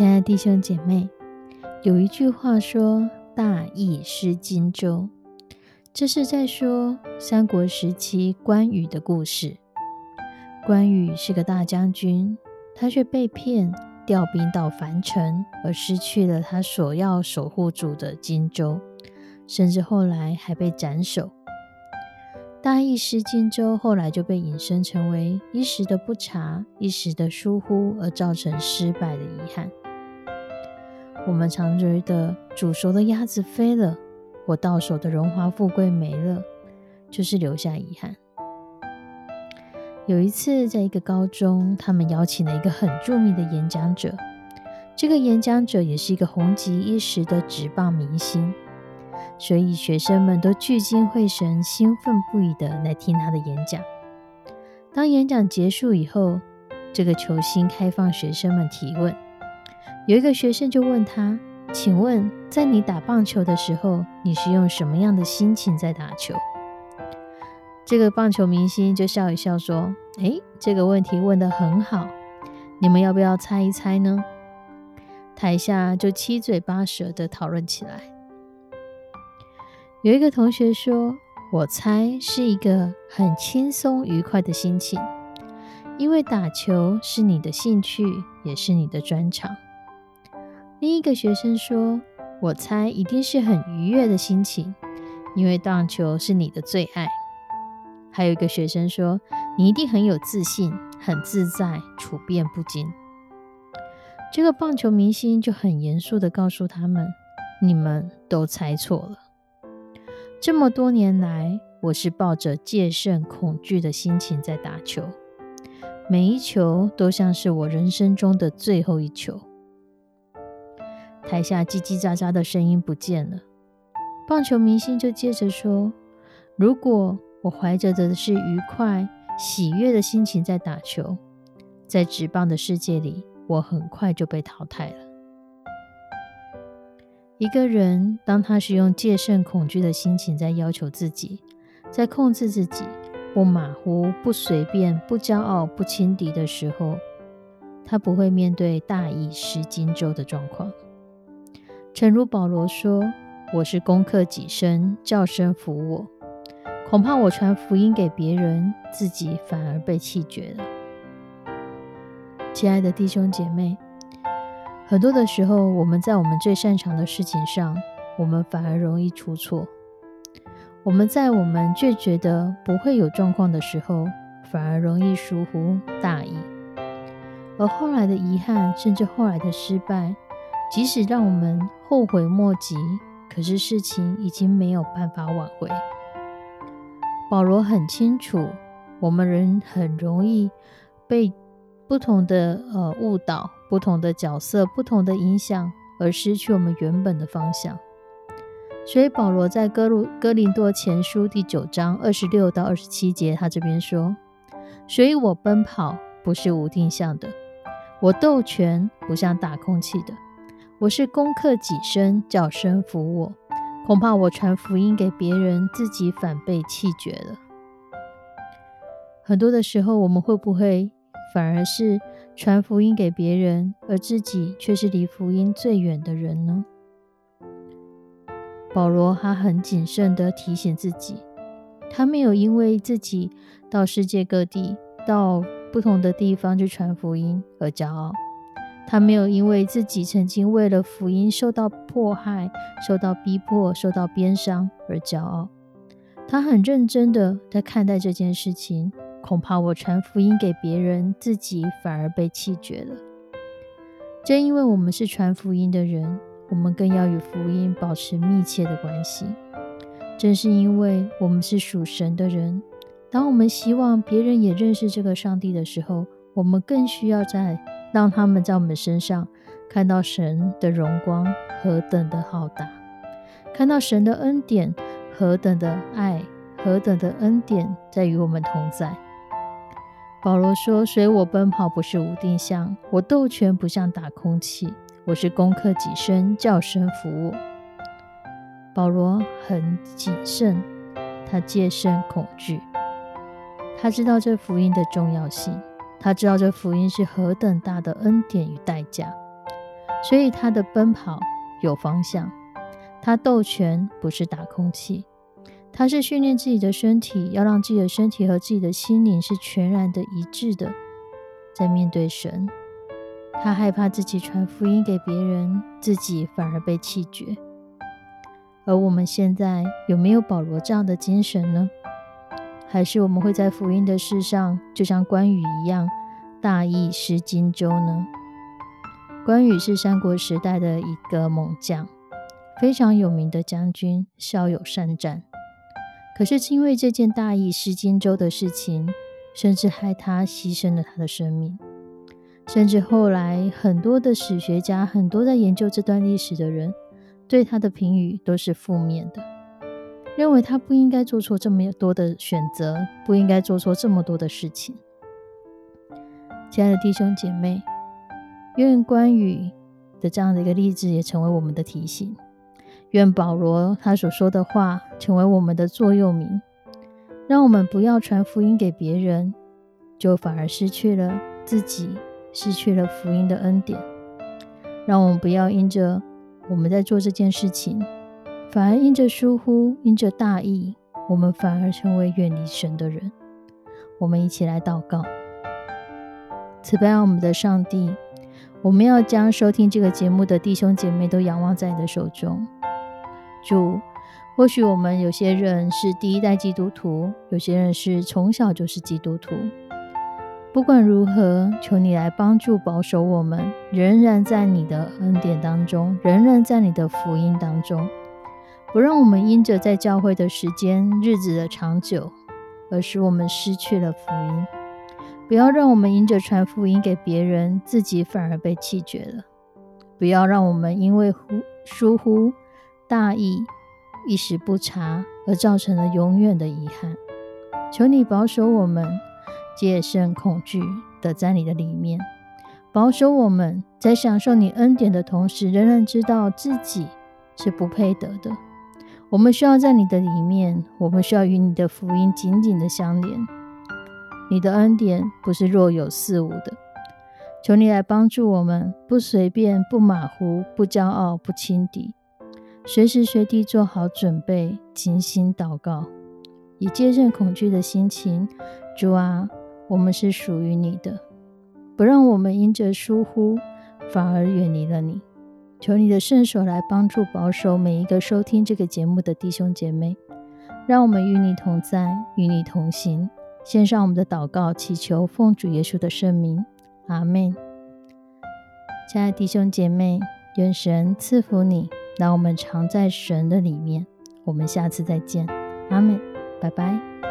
亲爱的弟兄姐妹，有一句话说“大义失荆州”，这是在说三国时期关羽的故事。关羽是个大将军，他却被骗调兵到樊城，而失去了他所要守护住的荆州，甚至后来还被斩首。大意失荆州，后来就被引申成为一时的不察、一时的疏忽，而造成失败的遗憾。我们常觉得煮熟的鸭子飞了，我到手的荣华富贵没了，就是留下遗憾。有一次，在一个高中，他们邀请了一个很著名的演讲者，这个演讲者也是一个红极一时的职棒明星，所以学生们都聚精会神、兴奋不已的来听他的演讲。当演讲结束以后，这个球星开放学生们提问。有一个学生就问他：“请问，在你打棒球的时候，你是用什么样的心情在打球？”这个棒球明星就笑一笑说：“诶，这个问题问得很好，你们要不要猜一猜呢？”台下就七嘴八舌的讨论起来。有一个同学说：“我猜是一个很轻松愉快的心情，因为打球是你的兴趣，也是你的专长。”另一个学生说：“我猜一定是很愉悦的心情，因为荡球是你的最爱。”还有一个学生说：“你一定很有自信，很自在，处变不惊。”这个棒球明星就很严肃的告诉他们：“你们都猜错了。这么多年来，我是抱着戒慎恐惧的心情在打球，每一球都像是我人生中的最后一球。”台下叽叽喳喳的声音不见了，棒球明星就接着说：“如果我怀着的是愉快、喜悦的心情在打球，在直棒的世界里，我很快就被淘汰了。”一个人当他是用戒慎恐惧的心情在要求自己，在控制自己，不马虎、不随便、不骄傲、不轻敌的时候，他不会面对大意失荆州的状况。诚如保罗说：“我是攻克己身，叫声服我。恐怕我传福音给别人，自己反而被弃绝了。”亲爱的弟兄姐妹，很多的时候，我们在我们最擅长的事情上，我们反而容易出错；我们在我们最觉得不会有状况的时候，反而容易疏忽大意，而后来的遗憾，甚至后来的失败。即使让我们后悔莫及，可是事情已经没有办法挽回。保罗很清楚，我们人很容易被不同的呃误导、不同的角色、不同的影响，而失去我们原本的方向。所以保罗在哥路哥林多前书第九章二十六到二十七节，他这边说：“所以我奔跑不是无定向的，我斗拳不像打空气的。”我是攻克己身，叫身服我。恐怕我传福音给别人，自己反被弃绝了。很多的时候，我们会不会反而是传福音给别人，而自己却是离福音最远的人呢？保罗他很谨慎的提醒自己，他没有因为自己到世界各地、到不同的地方去传福音而骄傲。他没有因为自己曾经为了福音受到迫害、受到逼迫、受到鞭伤而骄傲。他很认真的在看待这件事情。恐怕我传福音给别人，自己反而被弃绝了。正因为我们是传福音的人，我们更要与福音保持密切的关系。正是因为我们是属神的人，当我们希望别人也认识这个上帝的时候，我们更需要在让他们在我们身上看到神的荣光何等的浩大，看到神的恩典何等的爱，何等的恩典在与我们同在。保罗说：“随我奔跑不是无定向，我斗拳不像打空气，我是攻克己身，叫声服务。”保罗很谨慎，他戒慎恐惧，他知道这福音的重要性，他知道这福音是何等大的恩典与代价，所以他的奔跑有方向，他斗拳不是打空气。他是训练自己的身体，要让自己的身体和自己的心灵是全然的一致的，在面对神。他害怕自己传福音给别人，自己反而被弃绝。而我们现在有没有保罗这样的精神呢？还是我们会在福音的事上，就像关羽一样大意失荆州呢？关羽是三国时代的一个猛将，非常有名的将军，骁勇善战。可是，因为这件大意失荆州的事情，甚至害他牺牲了他的生命。甚至后来，很多的史学家，很多在研究这段历史的人，对他的评语都是负面的，认为他不应该做错这么多的选择，不应该做错这么多的事情。亲爱的弟兄姐妹，愿关羽的这样的一个例子，也成为我们的提醒。愿保罗他所说的话成为我们的座右铭，让我们不要传福音给别人，就反而失去了自己，失去了福音的恩典。让我们不要因着我们在做这件事情，反而因着疏忽，因着大意，我们反而成为远离神的人。我们一起来祷告，慈悲我们的上帝，我们要将收听这个节目的弟兄姐妹都仰望在你的手中。主，或许我们有些人是第一代基督徒，有些人是从小就是基督徒。不管如何，求你来帮助保守我们，仍然在你的恩典当中，仍然在你的福音当中，不让我们因着在教会的时间、日子的长久，而使我们失去了福音。不要让我们因着传福音给别人，自己反而被弃绝了。不要让我们因为忽疏忽。大意一时不察，而造成了永远的遗憾。求你保守我们，戒慎恐惧的在你的里面，保守我们在享受你恩典的同时，仍然知道自己是不配得的。我们需要在你的里面，我们需要与你的福音紧紧的相连。你的恩典不是若有似无的。求你来帮助我们，不随便，不马虎，不骄傲，不轻敌。随时随地做好准备，精心祷告，以接受恐惧的心情。主啊，我们是属于你的，不让我们因着疏忽反而远离了你。求你的圣手来帮助保守每一个收听这个节目的弟兄姐妹，让我们与你同在，与你同行。献上我们的祷告，祈求奉主耶稣的圣名，阿门。亲爱的弟兄姐妹，愿神赐福你。让我们常在神的里面。我们下次再见，阿门，拜拜。